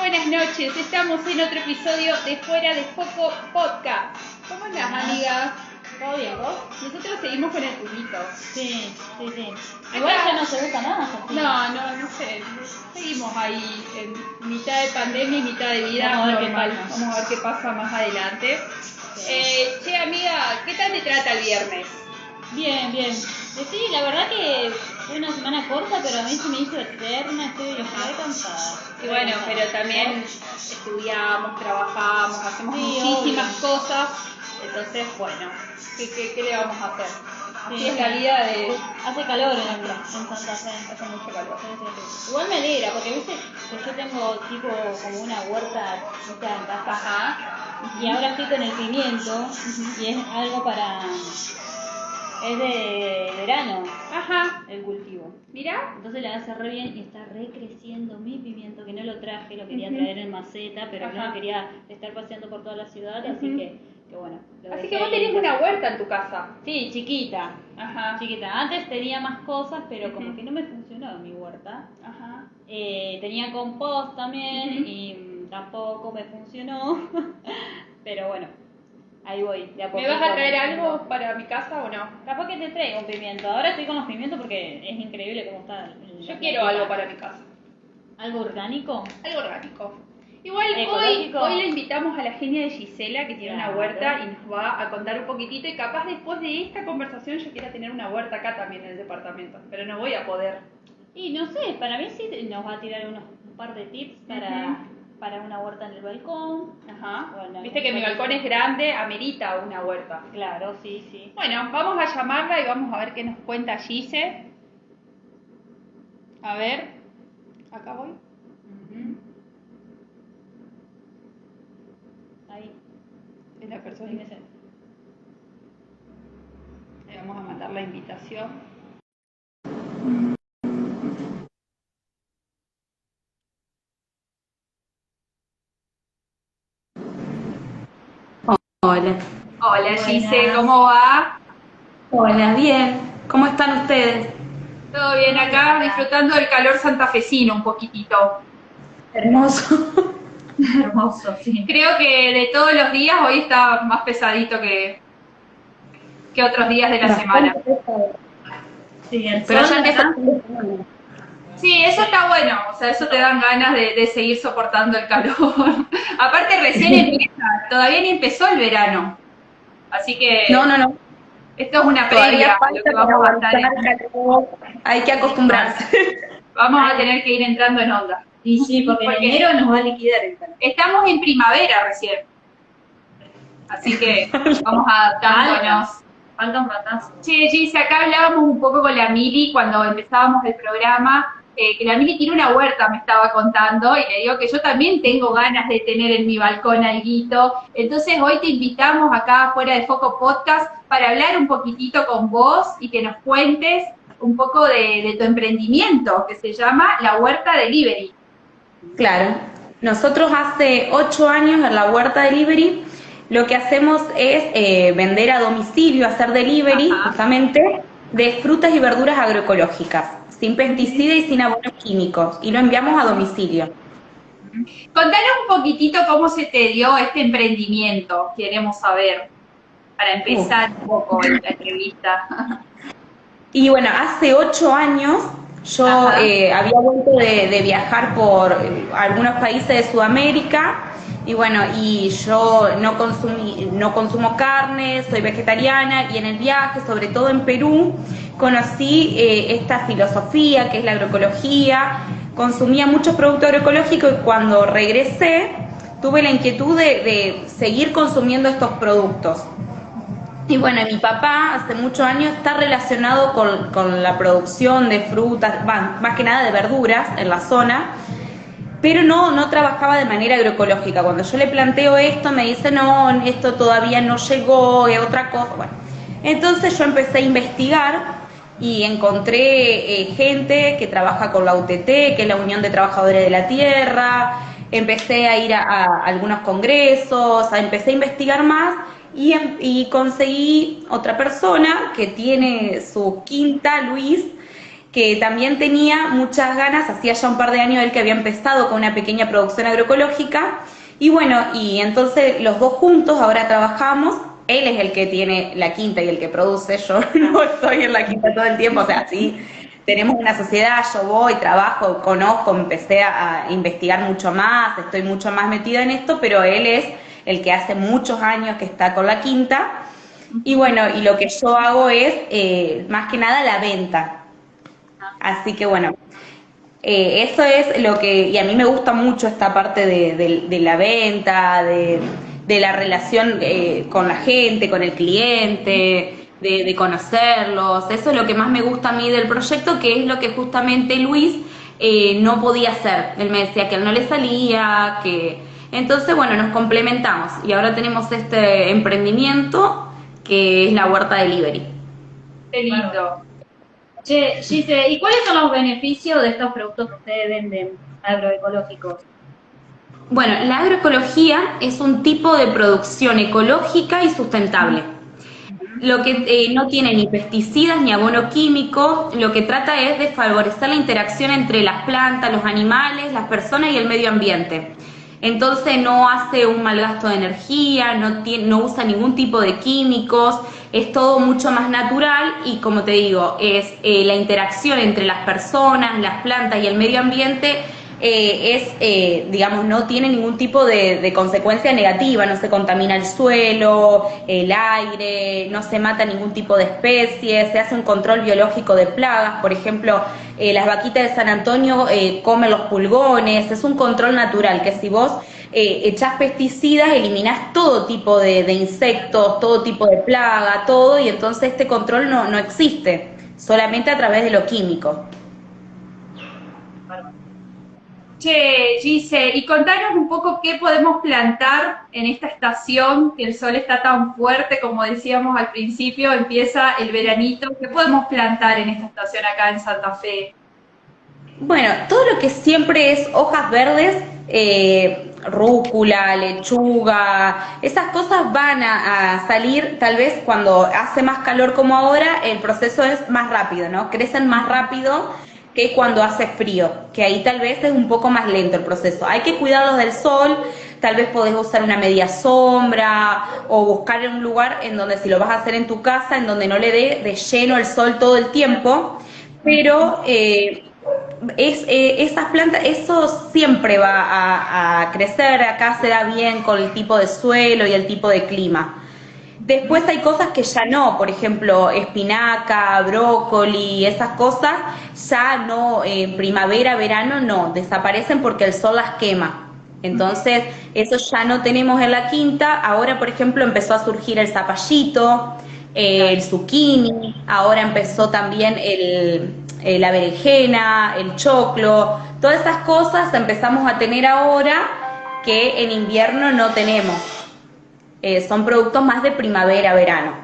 buenas noches. Estamos en otro episodio de Fuera de Foco Podcast. ¿Cómo andás, amiga? ¿Todo bien, vos? Nosotros seguimos con el pulito. Sí, sí, sí. Igual ya no se busca nada. No, no, no sé. Seguimos ahí en mitad de pandemia y mitad de vida Vamos a ver qué normal. pasa. Vamos a ver qué pasa más adelante. Eh, che, amiga, ¿qué tal te trata el viernes? Bien, bien. Eh, Sí, la verdad que fue una semana corta, pero a mí se me hizo eterna, estoy re cansada. Y bueno, pero también estudiamos, trabajamos, hacemos Sí, muchísimas obvio. cosas. Entonces, bueno, ¿qué, qué, qué le vamos a hacer? Así Sí. es la vida de... Hace calor en, en Santa Fe. Hace mucho calor. Sí. Igual me alegra, porque viste que yo tengo tipo como una huerta ¿viste? en casa. Ajá. Y ahora estoy con el pimiento y es algo para... Es de verano Ajá. el cultivo. Mira. Entonces la hace re bien y está re creciendo mi pimiento, que no lo traje, lo quería traer en maceta, pero Ajá. no quería estar paseando por toda la ciudad, así que, que bueno. Así que vos tenés una huerta en tu casa. Sí, chiquita, Ajá. chiquita. Antes tenía más cosas, pero como que no me funcionaba mi huerta. Ajá. Eh, tenía compost también y tampoco me funcionó, pero bueno, ahí voy. De a ¿Me vas a traer algo para mi casa o no? Capaz que te traigo un pimiento. Ahora estoy con los pimientos porque es increíble cómo está. el- Yo quiero algo para mi casa. ¿Algo orgánico? Algo orgánico. Igual hoy, hoy le invitamos a la genia de Gisela que tiene una huerta y nos va a contar un poquitito y capaz después de esta conversación yo quiera tener una huerta acá también en el departamento, pero no voy a poder. Y no sé, para mí sí nos va a tirar unos, un par de tips para. Para una huerta en el balcón. Ajá. Bueno, Viste que mi balcón es grande, amerita una huerta. Claro, sí, sí. Bueno, vamos a llamarla y vamos a ver qué nos cuenta Gise. A ver, acá voy. Ujú. Ahí, Es la persona. ahí. Le vamos a mandar la invitación. Hola. Hola. Gise, ¿cómo va? Hola, bien. ¿Cómo están ustedes? Todo bien acá, disfrutando del calor santafesino un poquitito. Hermoso. Hermoso, sí. Creo que de todos los días hoy está más pesadito que, que otros días de la semana. Sí, el Pero sol, ya ¿verdad? Sí, eso está bueno, o sea, eso te dan ganas de, de seguir soportando el calor. Aparte recién empieza, todavía ni empezó el verano. Así que No, no, no. esto es una previa lo falta que vamos a estar aguantar en-. Hay que acostumbrarse. Vamos a tener que ir entrando en onda. Y sí, porque, en enero nos va a liquidar el calor. Estamos en primavera recién. Así que vamos adaptándonos. Falta un ratazo. Che, Gise, acá hablábamos un poco con la Mili cuando empezábamos el programa, eh, que la Mili tiene una huerta, me estaba contando, y le digo que yo también tengo ganas de tener en mi balcón alguito. Entonces hoy te invitamos acá fuera de Foco Podcast para hablar un poquitito con vos y que nos cuentes un poco de, de tu emprendimiento, que se llama La Huerta Delivery. Claro. Nosotros hace ocho años en la Huerta Delivery lo que hacemos es eh, vender a domicilio, hacer delivery Ajá. justamente de frutas y verduras agroecológicas, sin pesticidas y sin abonos químicos, y lo enviamos a domicilio. Contanos un poquitito cómo se te dio este emprendimiento, queremos saber, para empezar un poco la entrevista. Y bueno, hace ocho años yo eh, había vuelto de, de viajar por eh, algunos países de Sudamérica y bueno, y yo no, consumí, no consumo carne, soy vegetariana y en el viaje, sobre todo en Perú, conocí eh, esta filosofía que es la agroecología, consumía muchos productos agroecológicos y cuando regresé tuve la inquietud de, de seguir consumiendo estos productos. Y bueno, mi papá hace muchos años está relacionado con, con la producción de frutas, más que nada de verduras en la zona, pero no, no trabajaba de manera agroecológica. Cuando yo le planteo esto, me dice, no, esto todavía no llegó, es otra cosa. Entonces yo empecé a investigar y encontré eh, gente que trabaja con la UTT, que es la Unión de Trabajadores de la Tierra, empecé a ir a, algunos congresos, a, empecé a investigar más y, em- y conseguí otra persona que tiene su quinta, Luis, que también tenía muchas ganas, hacía ya un par de años él que había empezado con una pequeña producción agroecológica, y bueno, y entonces los dos juntos ahora trabajamos, él es el que tiene la quinta y el que produce, yo no estoy en la quinta todo el tiempo, o sea, sí, tenemos una sociedad, yo voy, trabajo, conozco, empecé a, investigar mucho más, estoy mucho más metida en esto, pero él es el que hace muchos años que está con la quinta, y bueno, y lo que yo hago es eh, más que nada la venta, Así que bueno, eh, eso es lo que, y a mí me gusta mucho esta parte de, la venta, de, la relación eh, con la gente, con el cliente, de, conocerlos. Eso es lo que más me gusta a mí del proyecto, que es lo que justamente Luis eh, no podía hacer. Él me decía que él no le salía, que... Entonces, bueno, nos complementamos y ahora tenemos este emprendimiento que es la huerta delivery. Qué lindo. Che, Gise, ¿y cuáles son los beneficios de estos productos que ustedes venden agroecológicos? Bueno, la agroecología es un tipo de producción ecológica y sustentable. Lo que eh, no tiene ni pesticidas ni abono químico, lo que trata es de favorecer la interacción entre las plantas, los animales, las personas y el medio ambiente. Entonces no hace un mal gasto de energía, no, no usa ningún tipo de químicos, es todo mucho más natural y como te digo, es eh, la interacción entre las personas, las plantas y el medio ambiente eh, es, eh, digamos, no tiene ningún tipo de, consecuencia negativa, no se contamina el suelo, el aire, no se mata ningún tipo de especie, se hace un control biológico de plagas, por ejemplo, las vaquitas de San Antonio comen los pulgones, es un control natural que si vos eh, echás pesticidas, eliminas todo tipo de, insectos, todo tipo de plaga, todo, y entonces este control no, no existe, solamente a través de lo químico. Che, Gise, y contanos un poco qué podemos plantar en esta estación, que el sol está tan fuerte, como decíamos al principio, empieza el veranito, ¿qué podemos plantar en esta estación acá en Santa Fe? Bueno, todo lo que siempre es hojas verdes, eh, rúcula, lechuga, esas cosas van a, salir tal vez cuando hace más calor como ahora, el proceso es más rápido, ¿no? Crecen más rápido que cuando hace frío, que ahí tal vez es un poco más lento el proceso. Hay que cuidarlos del sol, tal vez podés usar una media sombra o buscar un lugar en donde si lo vas a hacer en tu casa, en donde no le dé de lleno el sol todo el tiempo, pero... Eh, es, eh, esas plantas, eso siempre va a, crecer, acá se da bien con el tipo de suelo y el tipo de clima. Después hay cosas que ya no, por ejemplo, espinaca, brócoli, esas cosas ya no, en primavera, verano no, desaparecen porque el sol las quema. Entonces, eso ya no tenemos en la quinta. Ahora, por ejemplo, empezó a surgir el zapallito, el zucchini, ahora empezó también el, eh, la berenjena, el choclo, todas esas cosas empezamos a tener ahora que en invierno no tenemos. Eh, son productos más de primavera, verano.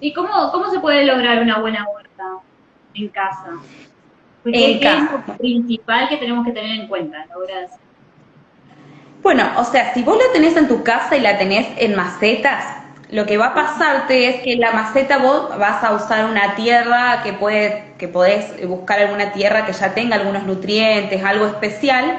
¿Y cómo, cómo se puede lograr una buena huerta en casa? en ¿Qué es lo principal que tenemos que tener en cuenta Bueno, o sea, si vos la tenés en tu casa y la tenés en macetas, lo que va a pasarte es que la maceta vos vas a usar una tierra que puede, que podés buscar alguna tierra que ya tenga algunos nutrientes, algo especial,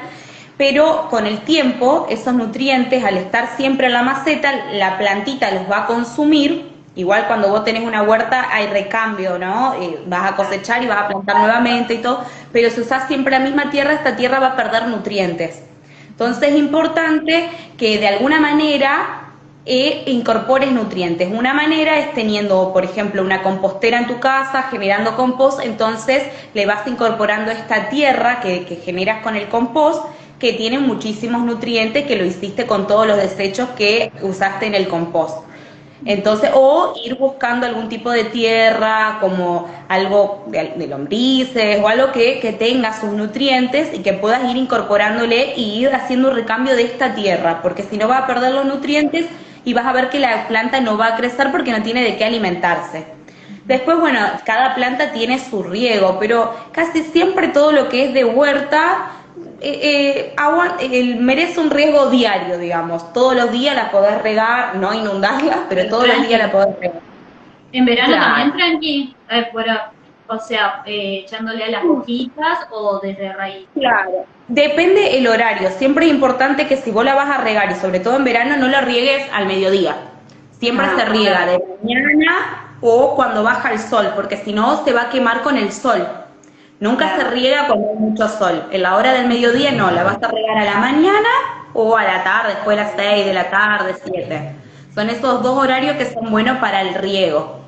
pero con el tiempo esos nutrientes al estar siempre en la maceta, la plantita los va a consumir. Igual cuando vos tenés una huerta hay recambio, ¿no? Eh, vas a cosechar y vas a plantar nuevamente y todo, pero si usás siempre la misma tierra, esta tierra va a perder nutrientes. Entonces es importante que de alguna manera e incorpores nutrientes. Una manera es teniendo, por ejemplo, una compostera en tu casa, generando compost, entonces le vas incorporando esta tierra que, que generas con el compost, que tiene muchísimos nutrientes que lo hiciste con todos los desechos que usaste en el compost. Entonces, o ir buscando algún tipo de tierra, como algo de, lombrices o algo que, que, tenga sus nutrientes y que puedas ir incorporándole y ir haciendo un recambio de esta tierra, porque si no va a perder los nutrientes y vas a ver que la planta no va a crecer porque no tiene de qué alimentarse. Después, bueno, cada planta tiene su riego, pero casi siempre todo lo que es de huerta eh, eh, merece un riego diario, digamos. Todos los días la podés regar, no inundarla, pero todos los días la podés regar. En verano también tranqui, O sea, eh, echándole a las hojitas o desde raíz. Claro. Depende el horario. Siempre es importante que si vos la vas a regar y sobre todo en verano no la riegues al mediodía. Siempre Ah, se riega claro. de mañana o cuando baja el sol, porque si no se va a quemar con el sol. Nunca se riega cuando hay mucho sol. En la hora del mediodía no, la vas a regar a la mañana o a la tarde, después de las 6 de la tarde, 7. Son esos dos horarios que son buenos para el riego.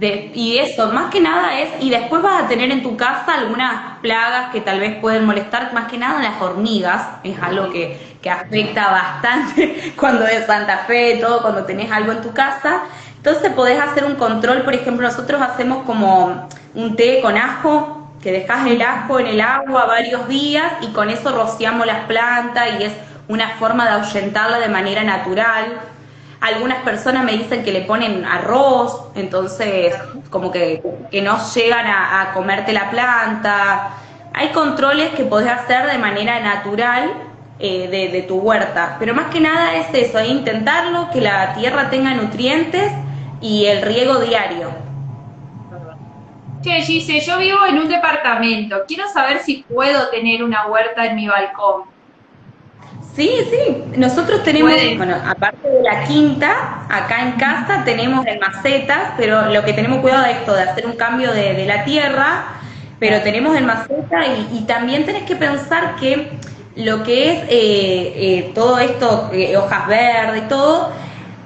Y eso, más que nada es, y después vas a tener en tu casa algunas plagas que tal vez pueden molestar, más que nada las hormigas, es algo que, que afecta bastante cuando es Santa Fe, todo, cuando tenés algo en tu casa. Entonces podés hacer un control, por ejemplo, nosotros hacemos como un té con ajo, que dejas el ajo en el agua varios días y con eso rociamos las plantas y es una forma de ahuyentarla de manera natural. Algunas personas me dicen que le ponen arroz, entonces como que, que no llegan a, comerte la planta. Hay controles que podés hacer de manera natural eh, de, de tu huerta, pero más que nada es eso, es intentarlo, que la tierra tenga nutrientes y el riego diario. Che, Gise, yo vivo en un departamento. Quiero saber si puedo tener una huerta en mi balcón. Sí, sí, nosotros tenemos, bueno, aparte de la quinta, acá en casa tenemos en macetas, pero lo que tenemos cuidado es esto, de hacer un cambio de, de la tierra, pero tenemos en maceta y, y también tenés que pensar que lo que es eh, eh, todo esto, eh, hojas verdes todo,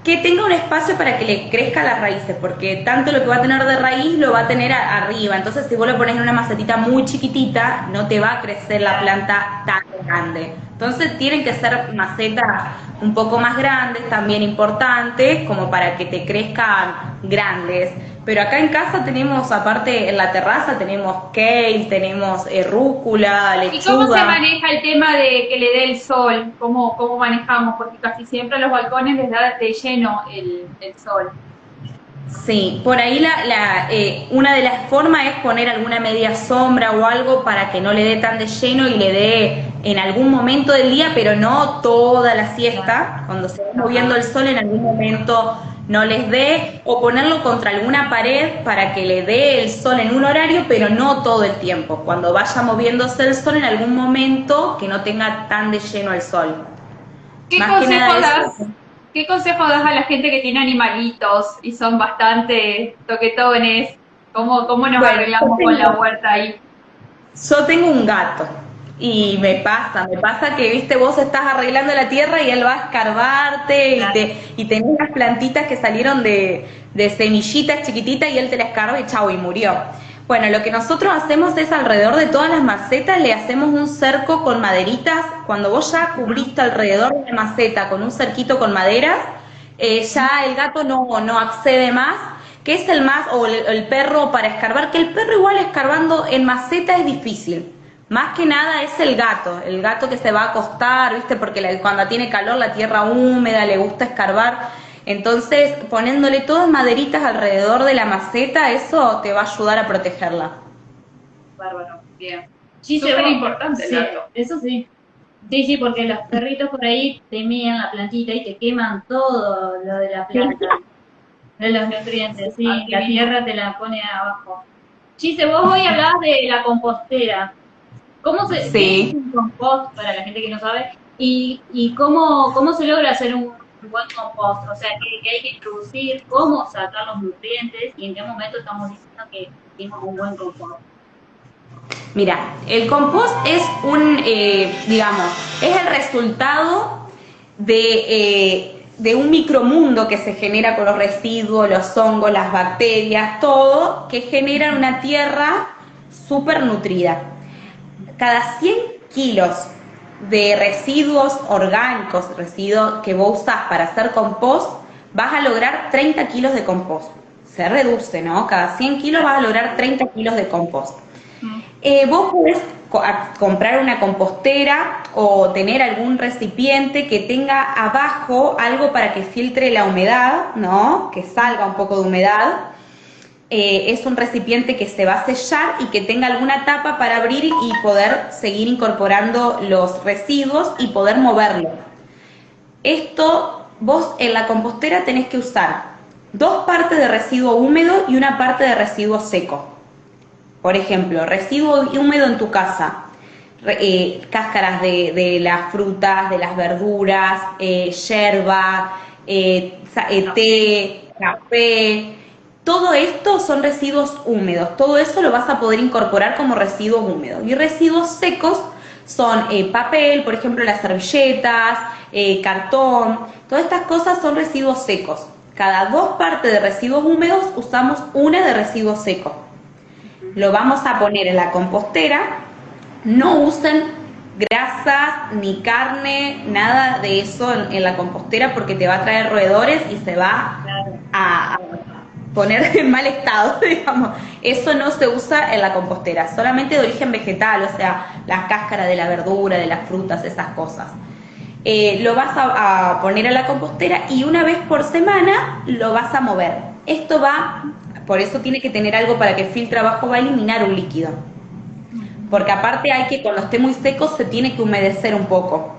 que tenga un espacio para que le crezca las raíces, porque tanto lo que va a tener de raíz lo va a tener arriba. Entonces, si vos lo pones en una macetita muy chiquitita, no te va a crecer la planta tan grande. Entonces, tienen que ser macetas un poco más grandes, también importantes, como para que te crezcan grandes. Pero acá en casa tenemos, aparte en la terraza, tenemos kale, tenemos eh, rúcula, ¿Y lechuga. cómo se maneja el tema de que le dé el sol? ¿Cómo, cómo manejamos? Porque casi siempre a los balcones les da de lleno el, el sol. Sí, por ahí la, la, eh, una de las formas es poner alguna media sombra o algo para que no le dé tan de lleno y le dé en algún momento del día, pero no toda la siesta. Cuando se va moviendo el sol en algún momento no les dé, o ponerlo contra alguna pared para que le dé el sol en un horario, pero no todo el tiempo. Cuando vaya moviéndose el sol en algún momento que no tenga tan de lleno el sol. ¿Qué das? ¿Qué consejo das a la gente que tiene animalitos y son bastante toquetones? ¿Cómo, cómo nos Bueno, arreglamos con la huerta ahí? Yo tengo un gato y me pasa, me pasa que, viste, vos estás arreglando la tierra y él va a escarbarte y, te, y tenés las plantitas que salieron de, de semillitas chiquititas y él te la escarba y chau, y murió. Bueno, lo que nosotros hacemos es alrededor de todas las macetas le hacemos un cerco con maderitas. Cuando vos ya cubriste alrededor de la maceta con un cerquito con maderas, eh, ya el gato no, no accede más, que es el más, o el, el perro para escarbar, que el perro igual escarbando en maceta es difícil. Más que nada es el gato, el gato que se va a acostar, ¿viste? Porque cuando tiene calor, la tierra húmeda, le gusta escarbar. Entonces, poniéndole todas maderitas alrededor de la maceta, eso te va a ayudar a protegerla. Bárbaro, bien. Sí, Súper importante el sí, gato. Eso sí. Sí, sí, porque los perritos por ahí te mían la plantita y te queman todo lo de la planta, de los nutrientes, sí, la tierra te la pone abajo. Chise, vos hoy hablabas de la compostera. ¿Cómo se Sí. qué es un compost para la gente que no sabe? ¿Y, y cómo, cómo se logra hacer un buen compost? O sea, ¿qué, qué hay que introducir? ¿Cómo sacar los nutrientes? ¿Y en qué momento estamos diciendo que hicimos un buen compost? Mira, el compost es un, eh, digamos, es el resultado de, eh, de un micromundo que se genera con los residuos, los hongos, las bacterias, todo, que generan una tierra súper nutrida. Cada 100 kilos de residuos orgánicos, residuos que vos usás para hacer compost, vas a lograr 30 kilos de compost. Se reduce, ¿no? Cada 100 kilos vas a lograr 30 kilos de compost. Eh, vos podés co- comprar una compostera o tener algún recipiente que tenga abajo algo para que filtre la humedad, ¿no? Que salga un poco de humedad. Eh, es un recipiente que se va a sellar y que tenga alguna tapa para abrir y poder seguir incorporando los residuos y poder moverlo. Esto, vos en la compostera tenés que usar dos partes de residuo húmedo y una parte de residuo seco. Por ejemplo, residuo húmedo en tu casa, eh, cáscaras de, las frutas, de las verduras, eh, yerba, eh, té, café, todo esto son residuos húmedos, todo eso lo vas a poder incorporar como residuos húmedos. Y residuos secos son papel, por ejemplo, las servilletas, cartón, todas estas cosas son residuos secos. Cada dos partes de residuos húmedos usamos una de residuos secos. Lo vamos a poner en la compostera no usen grasas ni carne, nada de eso en, la compostera porque te va a traer roedores y se va a, poner en mal estado, digamos. Eso no se usa en la compostera, solamente de origen vegetal, o sea, las cáscaras de la verdura, de las frutas, esas cosas. Eh, lo vas a, a poner en la compostera y una vez por semana lo vas a mover. Esto va, por eso tiene que tener algo para que filtre abajo, va a eliminar un líquido porque aparte hay que, cuando esté muy seco, se tiene que humedecer un poco.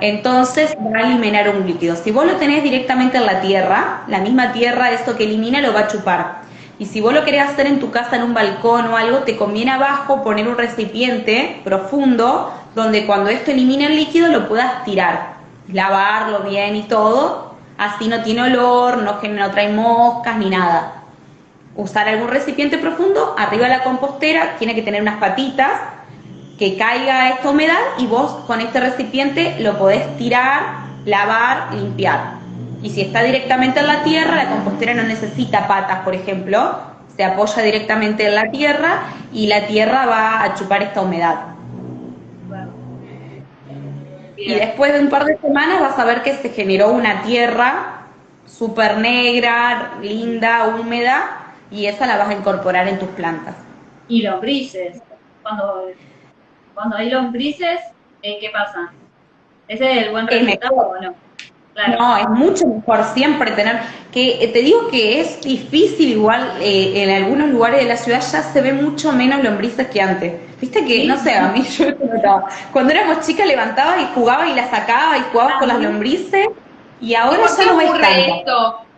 Entonces va a eliminar un líquido. Si vos lo tenés directamente en la tierra, la misma tierra, esto que elimina lo va a chupar. Y si vos lo querés hacer en tu casa, en un balcón o algo, te conviene abajo poner un recipiente profundo donde cuando esto elimina el líquido lo puedas tirar, lavarlo bien y todo. Así no tiene olor, no, no trae moscas ni nada usar algún recipiente profundo, arriba de la compostera tiene que tener unas patitas que caiga esta humedad y vos con este recipiente lo podés tirar, lavar, limpiar. Y si está directamente en la tierra, la compostera no necesita patas, por ejemplo, se apoya directamente en la tierra y la tierra va a chupar esta humedad. Y después de un par de semanas vas a ver que se generó una tierra súper negra, linda, húmeda, y esa la vas a incorporar en tus plantas. Y lombrices. Cuando, cuando hay lombrices, eh, ¿qué pasa? ¿Ese es el buen resultado o no? No, es mucho mejor siempre tener, que eh, te digo que es difícil igual, eh, en algunos lugares de la ciudad ya se ve mucho menos lombrices que antes. Viste que, no sé, a mí yo cuando éramos chicas levantaba y jugaba y la sacaba y jugaba con las lombrices y ahora ya no ves tanto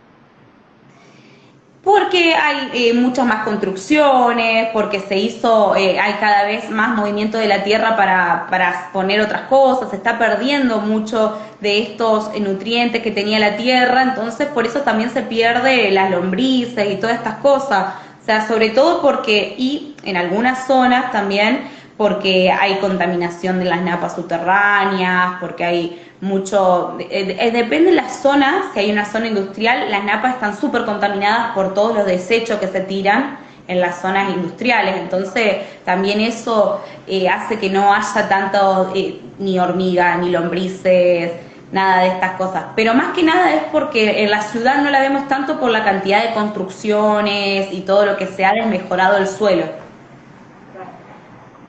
porque hay eh, muchas más construcciones, porque se hizo, eh, hay cada vez más movimiento de la tierra para, para, poner otras cosas, se está perdiendo mucho de estos nutrientes que tenía la tierra, entonces por eso también se pierde las lombrices y todas estas cosas. O sea, sobre todo porque, y en algunas zonas también, porque hay contaminación de las napas subterráneas, porque hay mucho, eh, eh, depende de las zonas, si hay una zona industrial, las napas están súper contaminadas por todos los desechos que se tiran en las zonas industriales, entonces también eso eh, hace que no haya tanto ni hormigas, ni lombrices, nada de estas cosas. Pero más que nada es porque en la ciudad no la vemos tanto por la cantidad de construcciones y todo lo que se ha desmejorado el suelo.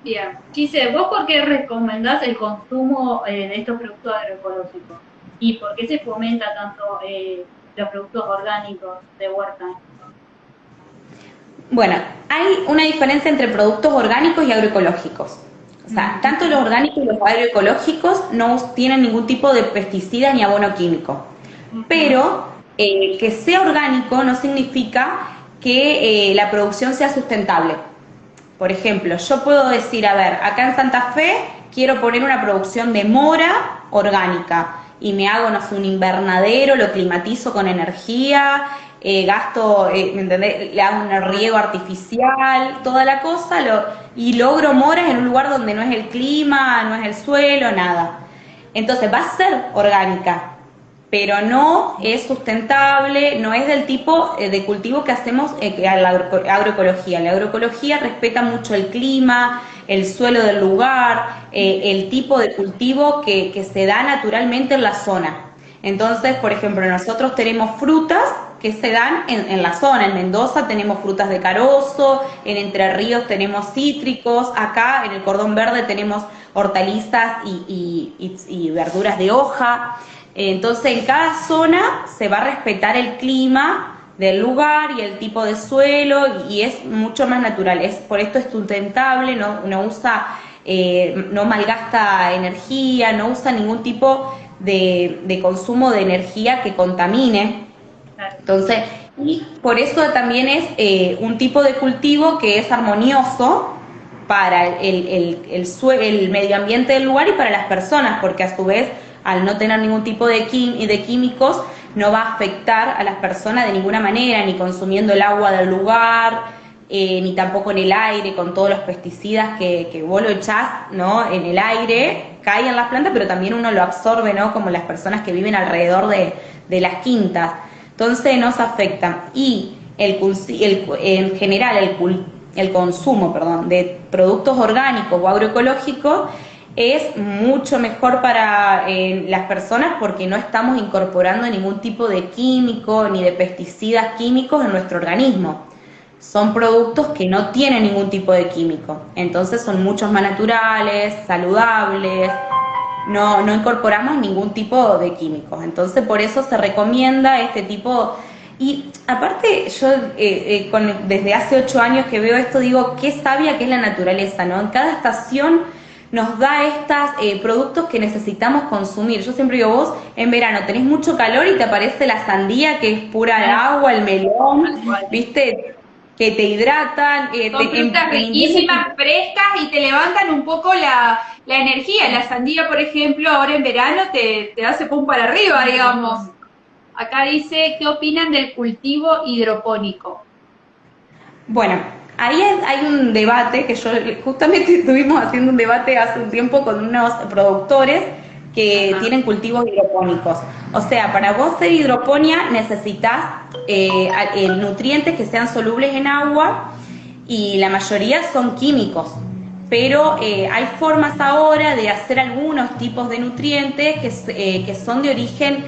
Bien. Quise, ¿vos por qué recomendás el consumo eh, de estos productos agroecológicos? ¿Y por qué se fomenta tanto eh, los productos orgánicos de huerta? Bueno, hay una diferencia entre productos orgánicos y agroecológicos. O sea, tanto los orgánicos y los agroecológicos no tienen ningún tipo de pesticida ni abono químico. Pero eh, que sea orgánico no significa que la producción sea sustentable. Por ejemplo, yo puedo decir, a ver, acá en Santa Fe quiero poner una producción de mora orgánica y me hago, no sé, un invernadero, lo climatizo con energía, eh, gasto, eh, ¿me entendés? Le hago un riego artificial, toda la cosa, lo, y logro moras en un lugar donde no es el clima, no es el suelo, nada. Entonces va a ser orgánica, pero no es sustentable, no es del tipo eh, de cultivo que hacemos eh, la agroecología. La agroecología respeta mucho el clima, el suelo del lugar, eh, el tipo de cultivo que, se da naturalmente en la zona. Entonces, por ejemplo, nosotros tenemos frutas que se dan en, la zona. En Mendoza tenemos frutas de carozo, en Entre Ríos tenemos cítricos, acá en el cordón verde tenemos hortalizas y verduras de hoja. Entonces, en cada zona se va a respetar el clima del lugar y el tipo de suelo y es mucho más natural. Es, por esto es sustentable, no, no usa, eh, no malgasta energía, no usa ningún tipo de, consumo de energía que contamine. Entonces, Y por eso también es eh, un tipo de cultivo que es armonioso para el, el, el, el, medio ambiente del lugar y para las personas, porque a su vez, al no tener ningún tipo de, químicos, no va a afectar a las personas de ninguna manera, ni consumiendo el agua del lugar, eh, ni tampoco en el aire, con todos los pesticidas que, que vos lo echás ¿no? en el aire, cae en las plantas, pero también uno lo absorbe, ¿no? como las personas que viven alrededor de, de las quintas. Entonces nos afecta. Y el, el, en general el, el consumo perdón, de productos orgánicos o agroecológicos es mucho mejor para eh, las personas porque no estamos incorporando ningún tipo de químico ni de pesticidas químicos en nuestro organismo. Son productos que no tienen ningún tipo de químico, entonces son muchos más naturales, saludables, no, no incorporamos ningún tipo de químicos. Entonces por eso se recomienda este tipo y aparte, yo eh, eh, desde hace ocho años que veo esto, digo, qué sabia que es la naturaleza, ¿no? En cada estación nos da estos eh, productos que necesitamos consumir. Yo siempre digo, vos en verano tenés mucho calor y te aparece la sandía que es pura agua, el melón, ¿viste? Que te hidratan. Eh, Son frutas riquísimas, frescas y te levantan un poco la, energía. La sandía, por ejemplo, ahora en verano te, te hace pum para arriba, digamos. Acá dice, ¿qué opinan del cultivo hidropónico? Bueno, Ahí hay un debate que yo justamente estuvimos haciendo un debate hace un tiempo con unos productores que tienen cultivos hidropónicos. O sea, para vos ser hidroponía necesitas eh, eh, nutrientes que sean solubles en agua y la mayoría son químicos. Pero eh, hay formas ahora de hacer algunos tipos de nutrientes que, que son de origen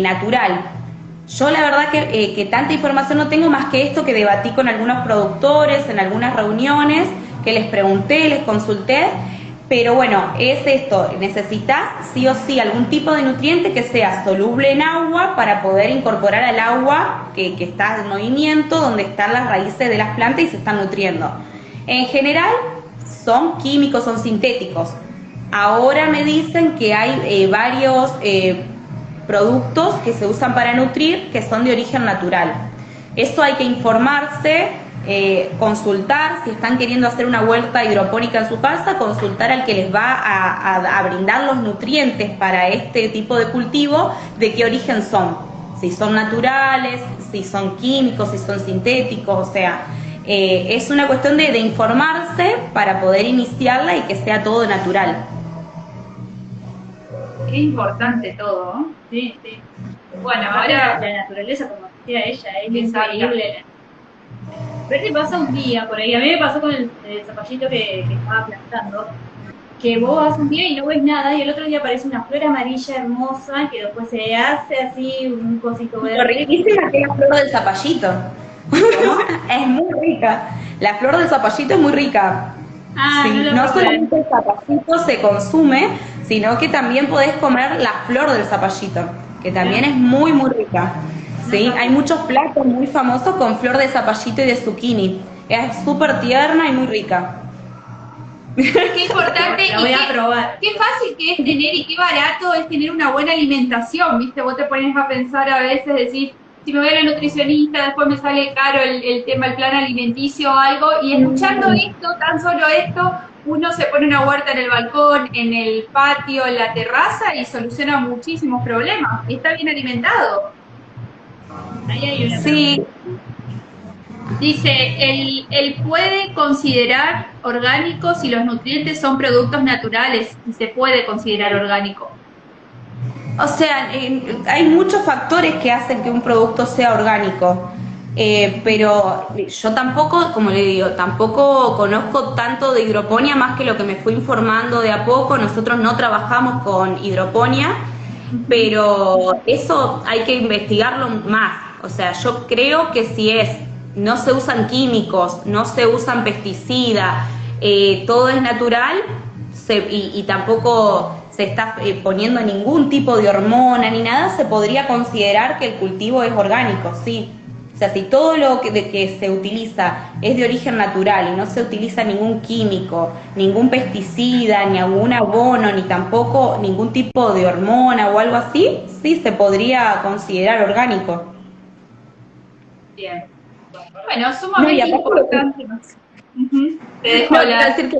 natural. Yo la verdad eh, que, tanta información no tengo más que esto que debatí con algunos productores en algunas reuniones, que les pregunté, les consulté, pero bueno, es esto, necesitas sí o sí algún tipo de nutriente que sea soluble en agua para poder incorporar al agua que, que está en movimiento, donde están las raíces de las plantas y se están nutriendo. En general son químicos, son sintéticos. Ahora me dicen que hay eh, varios eh, productos que se usan para nutrir que son de origen natural. Esto hay que informarse, eh, consultar, si están queriendo hacer una vuelta hidropónica en su casa, consultar al que les va a, brindar los nutrientes para este tipo de cultivo, de qué origen son, si son naturales, si son químicos, si son sintéticos, o sea, eh, es una cuestión de informarse para poder iniciarla y que sea todo natural. Qué importante todo. Sí, sí. Bueno, ahora la naturaleza, como decía ella, es increíble. Pero te pasa un día por ahí. A mí me pasó con el, zapallito que, estaba plantando. Que vos vas un día y no ves nada, y el otro día aparece una flor amarilla hermosa que después se hace así un cosito verde. Lo riquísima que es la flor del zapallito. es muy rica. La flor del zapallito es muy rica. Ah, no, solamente el zapallito se consume, sino que también podés comer la flor del zapallito, que también es muy, muy rica. ¿sí? Hay muchos platos muy famosos con flor de zapallito y de zucchini. Es súper tierna y muy rica. Qué importante y voy a probar. Qué fácil que es tener y qué barato es tener una buena alimentación, ¿viste? Vos te pones a pensar a veces, decir, si me voy a la nutricionista, después me sale caro el, tema, el plan alimenticio o algo, y escuchando esto, tan solo esto, uno se pone una huerta en el balcón, en el patio, en la terraza y soluciona muchísimos problemas. Y está bien alimentado. Ahí hay una sí. Dice, él, él puede considerar orgánico si los nutrientes son productos naturales y se puede considerar orgánico. O sea, hay muchos factores que hacen que un producto sea orgánico. Eh, pero yo tampoco, como le digo, tampoco conozco tanto de hidroponía más que lo que me fui informando de a poco. Nosotros no trabajamos con hidroponía, pero eso hay que investigarlo más. O sea, yo creo que si es, no se usan químicos, no se usan pesticidas, eh, todo es natural y tampoco se está eh, poniendo ningún tipo de hormona ni nada, se podría considerar que el cultivo es orgánico, sí. O sea, si todo lo que, de que se utiliza es de origen natural y no se utiliza ningún químico, ningún pesticida, ni algún abono, ni tampoco ningún tipo de hormona o algo así, sí se podría considerar orgánico. Bien. Bueno, sumamente importante. Te dejo decir que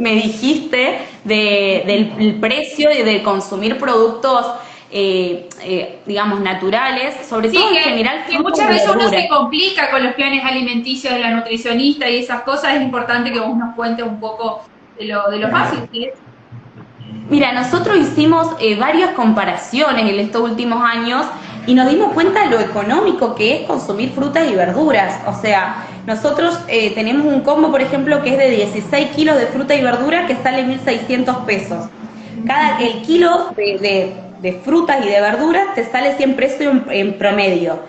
me dijiste del precio y de consumir productos eh, eh, digamos, naturales, sobre todo en general. Que muchas veces uno se complica con los planes alimenticios de la nutricionista y esas cosas, es importante que vos nos cuentes un poco de lo, de lo fácil que es. Mira, nosotros hicimos eh, varias comparaciones en estos últimos años y nos dimos cuenta de lo económico que es consumir frutas y verduras. O sea, nosotros tenemos un combo, por ejemplo, que es de 16 kilos de fruta y verdura que sale 1.600 pesos. Cada, el kilo de de frutas y de verduras te sale siempre eso en, promedio.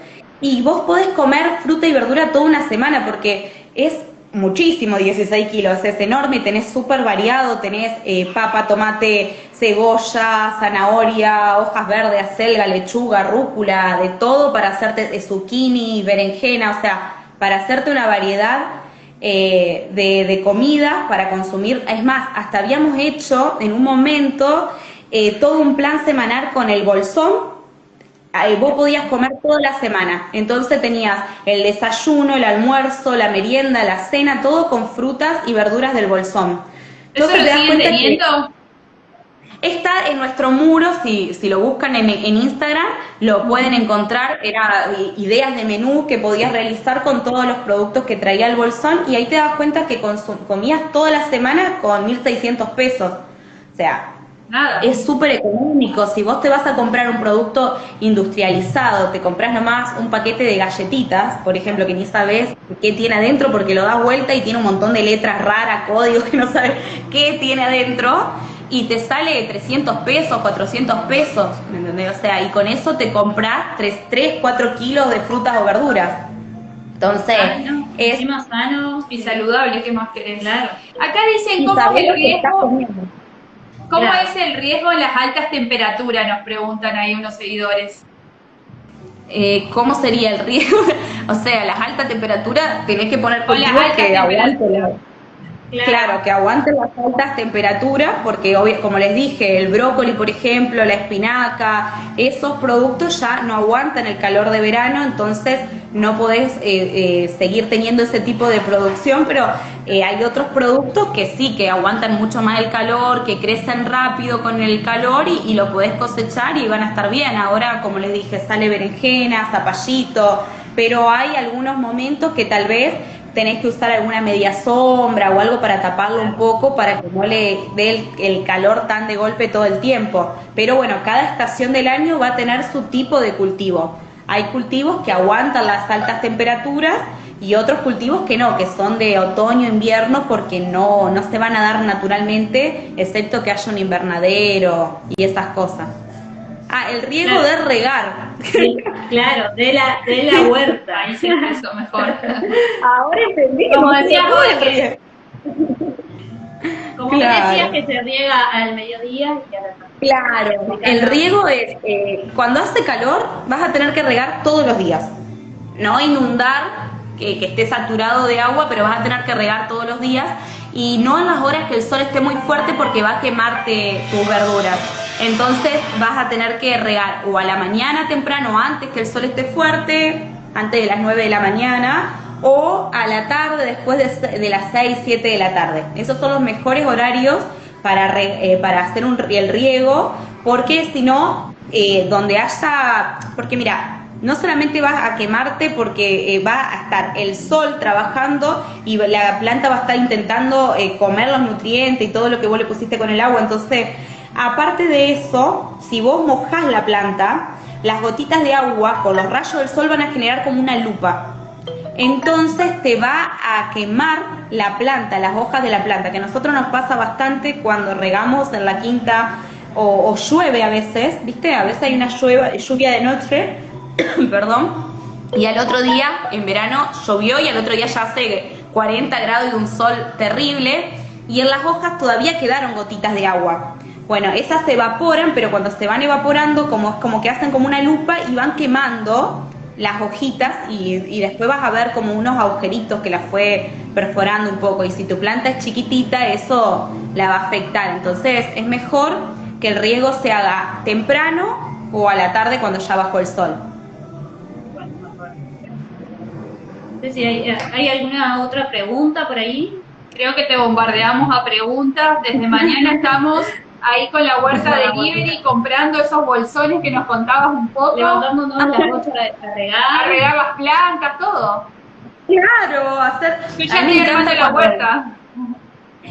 Y vos podés comer fruta y verdura toda una semana porque es muchísimo, 16 kilos, es enorme, tenés súper variado, tenés eh, papa, tomate, cebolla, zanahoria, hojas verdes, acelga, lechuga, rúcula, de todo para hacerte de zucchini, berenjena, o sea, para hacerte una variedad eh, de, de comida para consumir. Es más, hasta habíamos hecho en un momento eh, todo un plan semanal con el bolsón. vos podías comer toda la semana. Entonces tenías el desayuno, el almuerzo, la merienda, la cena, todo con frutas y verduras del bolsón. ¿Eso lo siguen teniendo? Está en nuestro muro, si, si lo buscan en, en, Instagram, lo pueden encontrar. Era ideas de menú que podías realizar con todos los productos que traía el bolsón y ahí te das cuenta que comías toda la semana con 1.600 pesos. O sea, es súper económico. Si vos te vas a comprar un producto industrializado, te compras nomás un paquete de galletitas, por ejemplo, que ni sabes qué tiene adentro porque lo das vuelta y tiene un montón de letras raras, códigos que no sabes qué tiene adentro, y te sale 300 pesos, 400 pesos, ¿me entendés? O sea, y con eso te compras 3, 3 4 kilos de frutas o verduras. Entonces, es más sano y saludable, ¿qué más querés? Claro. Acá dicen cómo el riesgo ¿Cómo es el riesgo en las altas temperaturas? Nos preguntan ahí unos seguidores. Eh, ¿Cómo sería el riesgo? o sea, las altas temperaturas tenés que poner cultivos que aguanten Claro. que aguanten las altas temperaturas, porque como les dije, el brócoli, por ejemplo, la espinaca, esos productos ya no aguantan el calor de verano, entonces no podés eh, eh, seguir teniendo ese tipo de producción, pero eh, hay otros productos que sí, que aguantan mucho más el calor, que crecen rápido con el calor y, y lo podés cosechar y van a estar bien. Ahora, como les dije, sale berenjena, zapallito, pero hay algunos momentos que tal vez tenés que usar alguna media sombra o algo para taparlo un poco para que no le dé el, calor tan de golpe todo el tiempo. Pero bueno, cada estación del año va a tener su tipo de cultivo. Hay cultivos que aguantan las altas temperaturas y otros cultivos que no, que son de otoño, invierno, porque no, no se van a dar naturalmente, excepto que haya un invernadero y esas cosas. Ah, el riego de regar. Claro, de la, de la huerta. Ahí se eso mejor. Ahora entendí. Como decías que, como decías que se riega al mediodía y Claro, el riego es, eh, cuando hace calor vas a tener que regar todos los días. No inundar, que, que esté saturado de agua, pero vas a tener que regar todos los días y no en las horas que el sol esté muy fuerte porque va a quemarte tus verduras. Entonces vas a tener que regar o a la mañana temprano antes que el sol esté fuerte, antes de las 9 de la mañana, o a la tarde después de, las 6, 7 de la tarde. Esos son los mejores horarios para, eh, para hacer un, el riego, porque si no, eh, donde haya, porque mira, no solamente vas a quemarte porque eh, va a estar el sol trabajando y la planta va a estar intentando comer los nutrientes y todo lo que vos le pusiste con el agua. Entonces, aparte de eso, si vos mojás la planta, las gotitas de agua con los rayos del sol van a generar como una lupa. Entonces te va a quemar la planta, las hojas de la planta, que a nosotros nos pasa bastante cuando regamos en la quinta o, llueve a veces, ¿viste? A veces hay una lluvia de noche perdón, y al otro día, en verano, llovió y al otro día ya hace 40 grados y un sol terrible, y en las hojas todavía quedaron gotitas de agua. Bueno, esas se evaporan, pero cuando se van evaporando, como, como que hacen como una lupa y van quemando las hojitas y, y, después vas a ver como unos agujeritos que las fue perforando un poco. Y si tu planta es chiquitita, eso la va a afectar. Entonces es mejor que el riego se haga temprano o a la tarde cuando ya bajó el sol. No sé si hay, hay alguna otra pregunta por ahí. Creo que te bombardeamos a preguntas. Desde mañana estamos ahí con la huerta de Liberi comprando esos bolsones que nos contabas un poco. Levantándonos la bocha de regar. Regar las plantas, todo. Claro, hacer. Yo ya estoy armando la huerta.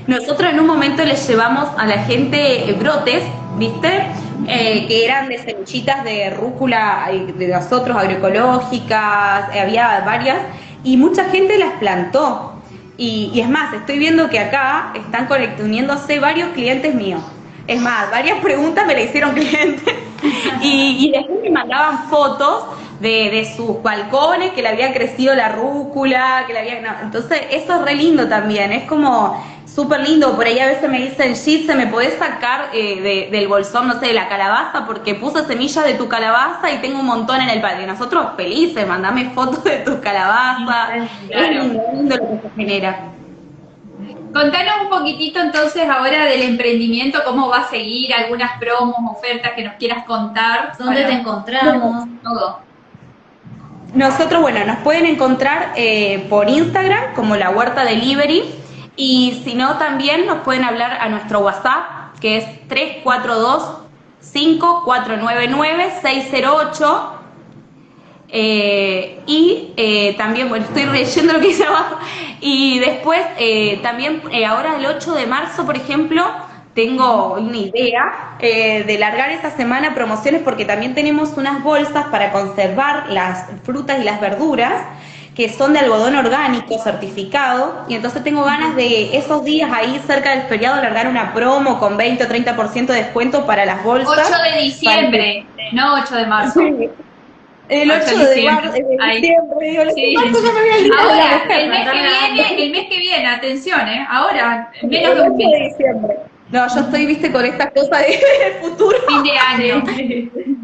Nosotros en un momento les llevamos a la gente brotes, ¿viste? Eh, que eran de semillitas de rúcula eh, de nosotros, agroecológicas, eh, había varias, y mucha gente las plantó. Y, y es más, estoy viendo que acá están uniéndose varios clientes míos. Es más, varias preguntas me la hicieron clientes y, y después me mandaban fotos de, de sus balcones, que le había crecido la rúcula, que le había... no, entonces, eso es re lindo también, es como súper lindo. Por ahí a veces me dicen, Gise, ¿me podés sacar eh, de- del bolsón, no sé, de la calabaza? Porque puse semillas de tu calabaza y tengo un montón en el patio. Y Nosotros felices, mandame fotos de tus calabazas. Es lindo, lindo lo que se genera. Contanos un poquitito entonces ahora del emprendimiento, cómo va a seguir, algunas promos, ofertas que nos quieras contar. ¿Dónde Para- te encontramos? Todo. Nosotros, bueno, nos pueden encontrar eh, por Instagram como La Huerta Delivery y si no, también nos pueden hablar a nuestro WhatsApp que es 342-5499-608 eh, y eh, también, bueno, estoy leyendo lo que dice abajo y después eh, también eh, ahora el 8 de marzo, por ejemplo, tengo una idea eh, de largar esa semana promociones porque también tenemos unas bolsas para conservar las frutas y las verduras que son de algodón orgánico certificado y entonces tengo ganas de esos días ahí cerca del feriado largar una promo con 20 o 30% de descuento para las bolsas. 8 de diciembre, no 8 de marzo. El 8 8 de diciembre. de Sí. Ahora, el mes que viene, el mes que viene, atención, ¿eh? Ahora, en menos de El un 8 de mes, diciembre. No, yo estoy, viste, con estas cosas de- del futuro. fin de año.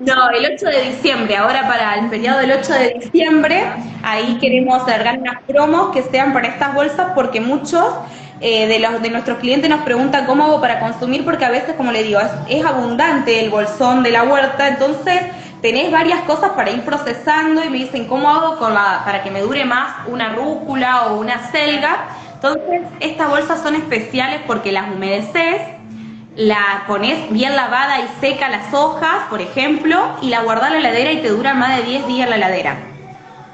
No, el 8 de diciembre, ahora para el feriado del 8 de diciembre, ahí queremos largar unas promos que sean para estas bolsas porque muchos eh, de los de nuestros clientes nos preguntan cómo hago para consumir porque a veces, como le digo, es, es abundante el bolsón de la huerta, entonces tenés varias cosas para ir procesando y me dicen cómo hago con la, para que me dure más una rúcula o una selga. Entonces, estas bolsas son especiales porque las humedeces, la pones bien lavada y seca las hojas, por ejemplo, y la guardás en la heladera y te dura más de 10 días la heladera.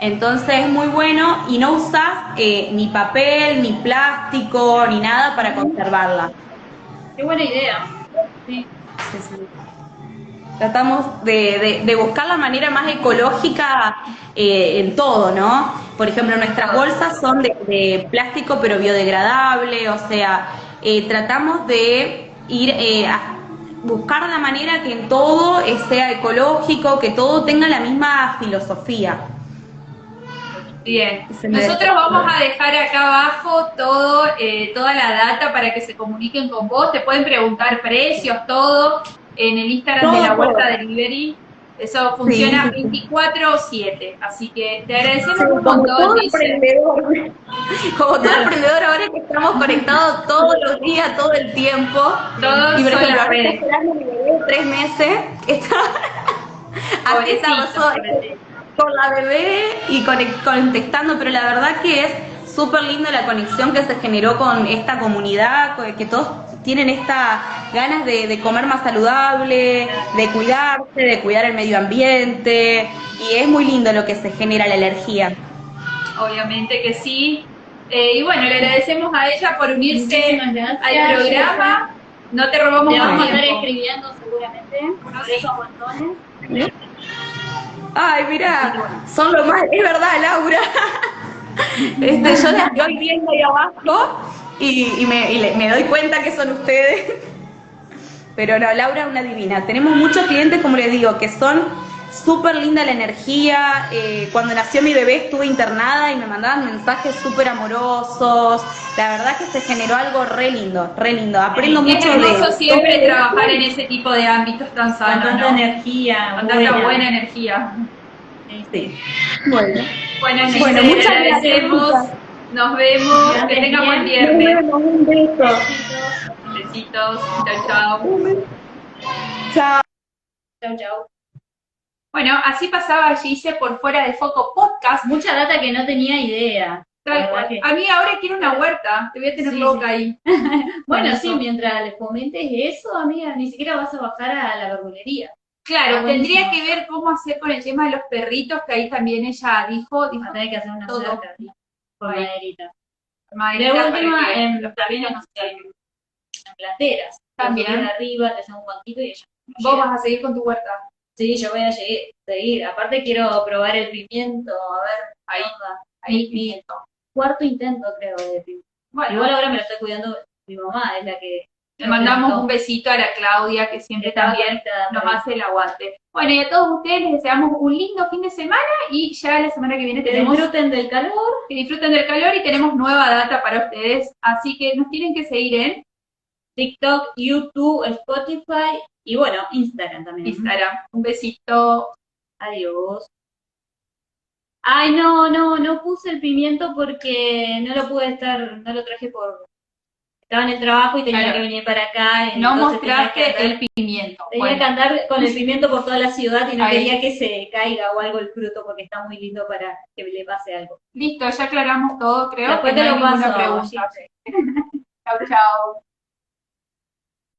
Entonces es muy bueno y no usas eh, ni papel, ni plástico, ni nada para conservarla. Qué buena idea. Sí. Tratamos de, de- de buscar la manera más ecológica eh, en todo, ¿no? Por ejemplo, nuestras bolsas son de, de plástico pero biodegradable, o sea, eh, tratamos de ir eh, a buscar la manera que en todo eh, sea ecológico, que todo tenga la misma filosofía. Bien, nosotros vamos a dejar acá abajo todo, eh, toda la data para que se comuniquen con vos, te pueden preguntar precios, todo, en el Instagram de Todo, la Huerta todo. Delivery, eso funciona Sí. 24-7, así que te agradecemos Sí, un como montón, todo Gise. emprendedor, como todo emprendedor ahora que estamos conectados todos los días, todo el tiempo. Todos y por ejemplo, ahora esperando mi bebé de tres meses. Está... Pobrecito, estamos con la bebé y contestando, pero la verdad que es súper linda la conexión que se generó con esta comunidad, co- que todos tienen estas ganas de, de comer más saludable, de cuidarse, de cuidar el medio ambiente, y es muy lindo lo que se genera la energía. Obviamente que sí. Eh, y bueno, le agradecemos a ella por unirse gracias. al programa. No te robamos Te vamos a más estar escribiendo seguramente por esos. Ay, mira, son lo más, es verdad, Laura. Este, yo las estoy viendo ahí abajo y, y me, y le- me doy cuenta que son ustedes. Pero no, Laura es una divina. Tenemos muchos clientes, como les digo, que son súper linda la energía. Eh, cuando nació mi bebé estuve internada y me mandaban mensajes súper amorosos. La verdad que se generó algo re lindo, re lindo. Aprendo Es mucho hermoso de siempre trabajar en ese tipo de ámbitos tan Con sanos, tanta ¿no? energía. Con tanta buena energía. Sí. Bueno, Bueno, Bueno, muchas agradecemos. gracias. Nos vemos. Que tenga buen nos viernes. vemos, un beso. Besitos. Chao, chao. Chao. Chau, chau. Bueno, así pasaba Gise por fuera de Foco Podcast. Mucha data que no tenía idea. Que- A mí ahora quiero una huerta, te voy a tener Sí, loca ahí. Bueno, sí, mientras les comentes eso, amiga, ni siquiera vas a bajar a la verdulería. Claro, tendría que ver cómo hacer con el tema de los perritos, que ahí también ella dijo, dijo a tener que hacer una Todo. cerca, sí, maderita. maderita De última, en los perritos no sé, en plateras. También. Arriba, te haces un banquito y ella. Vos vas a seguir con tu huerta. Sí, yo voy a seguir. Aparte quiero probar el pimiento, a ver. Ahí. onda. Ahí, Mi- mi pimiento. cuarto intento, creo, de pimiento. Bueno, Igual ahora me lo estoy cuidando mi mamá, es la que. Le mandamos un besito a la Claudia, que siempre también nos hace el aguante. Bueno, y a todos ustedes les deseamos un lindo fin de semana y ya la semana que viene Que tenemos disfruten del calor. que disfruten del calor y tenemos nueva data para ustedes. Así que nos tienen que seguir en TikTok, YouTube, Spotify y bueno, Instagram también. Instagram. Un besito. Adiós. Ay, no, no, no puse el pimiento porque no lo pude estar, no lo traje por... Estaba en el trabajo y tenía Claro. que venir para acá. No mostraste andar- el pimiento. Tenía Bueno, que andar con el pimiento por toda la ciudad y no Ahí. quería que se caiga o algo el fruto porque está muy lindo para que le pase algo. listo, ya aclaramos todo, creo. Después que te no lo paso, chau, chau.